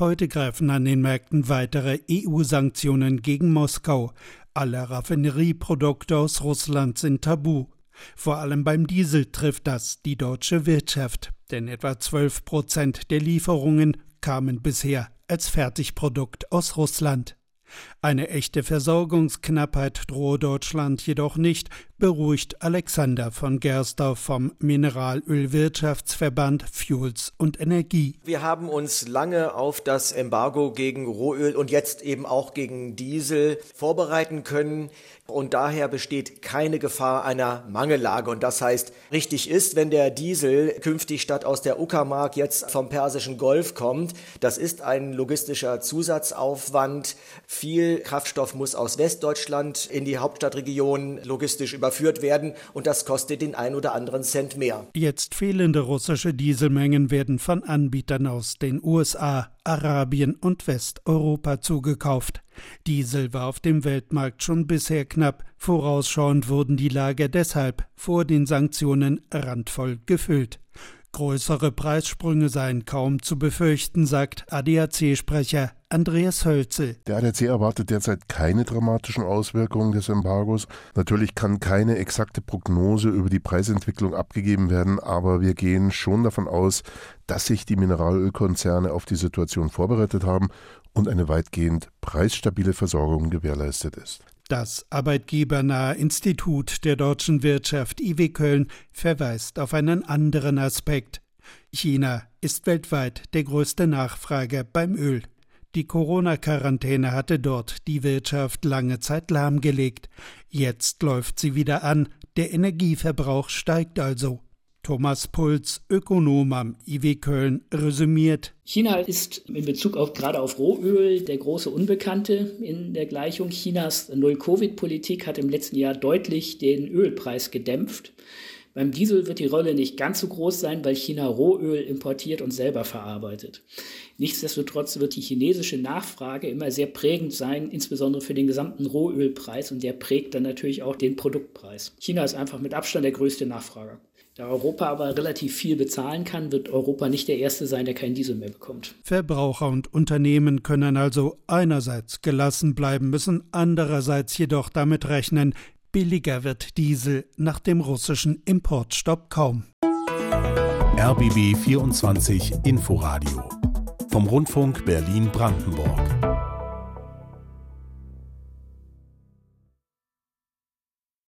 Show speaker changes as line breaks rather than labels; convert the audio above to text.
Heute greifen an den Märkten weitere EU-Sanktionen gegen Moskau. Alle Raffinerieprodukte aus Russland sind tabu. Vor allem beim Diesel trifft das die deutsche Wirtschaft, denn etwa 12 Prozent der Lieferungen kamen bisher als Fertigprodukt aus Russland. Eine echte Versorgungsknappheit drohe Deutschland jedoch nicht, beruhigt Alexander von Gersdorf vom Mineralölwirtschaftsverband Fuels und Energie.
Wir haben uns lange auf das Embargo gegen Rohöl und jetzt eben auch gegen Diesel vorbereiten können. Und daher besteht keine Gefahr einer Mangellage. Und das heißt, richtig ist, wenn der Diesel künftig statt aus der Uckermark jetzt vom Persischen Golf kommt. Das ist ein logistischer Zusatzaufwand. Viel Kraftstoff muss aus Westdeutschland in die Hauptstadtregion logistisch überführt werden. Und das kostet den ein oder anderen Cent mehr.
Jetzt fehlende russische Dieselmengen werden von Anbietern aus den USA, Arabien und Westeuropa zugekauft. Diesel war auf dem Weltmarkt schon bisher knapp, vorausschauend wurden die Lager deshalb vor den Sanktionen randvoll gefüllt. Größere Preissprünge seien kaum zu befürchten, sagt ADAC-Sprecher Andreas Hölzel.
Der ADAC erwartet derzeit keine dramatischen Auswirkungen des Embargos. Natürlich kann keine exakte Prognose über die Preisentwicklung abgegeben werden, aber wir gehen schon davon aus, dass sich die Mineralölkonzerne auf die Situation vorbereitet haben und eine weitgehend preisstabile Versorgung gewährleistet ist.
Das arbeitgebernahe Institut der deutschen Wirtschaft IW Köln verweist auf einen anderen Aspekt. China ist weltweit der größte Nachfrager beim Öl. Die Corona-Quarantäne hatte dort die Wirtschaft lange Zeit lahmgelegt. Jetzt läuft sie wieder an, der Energieverbrauch steigt also. Thomas Puls, Ökonom am IW Köln, resümiert.
China ist in Bezug auf, gerade auf Rohöl der große Unbekannte in der Gleichung. Chinas Null-Covid-Politik hat im letzten Jahr deutlich den Ölpreis gedämpft. Beim Diesel wird die Rolle nicht ganz so groß sein, weil China Rohöl importiert und selber verarbeitet. Nichtsdestotrotz wird die chinesische Nachfrage immer sehr prägend sein, insbesondere für den gesamten Rohölpreis und der prägt dann natürlich auch den Produktpreis. China ist einfach mit Abstand der größte Nachfrager. Da Europa aber relativ viel bezahlen kann, wird Europa nicht der Erste sein, der keinen Diesel mehr bekommt.
Verbraucher und Unternehmen können also einerseits gelassen bleiben müssen, andererseits jedoch damit rechnen, billiger wird Diesel nach dem russischen Importstopp kaum.
RBB 24 Inforadio vom Rundfunk Berlin-Brandenburg.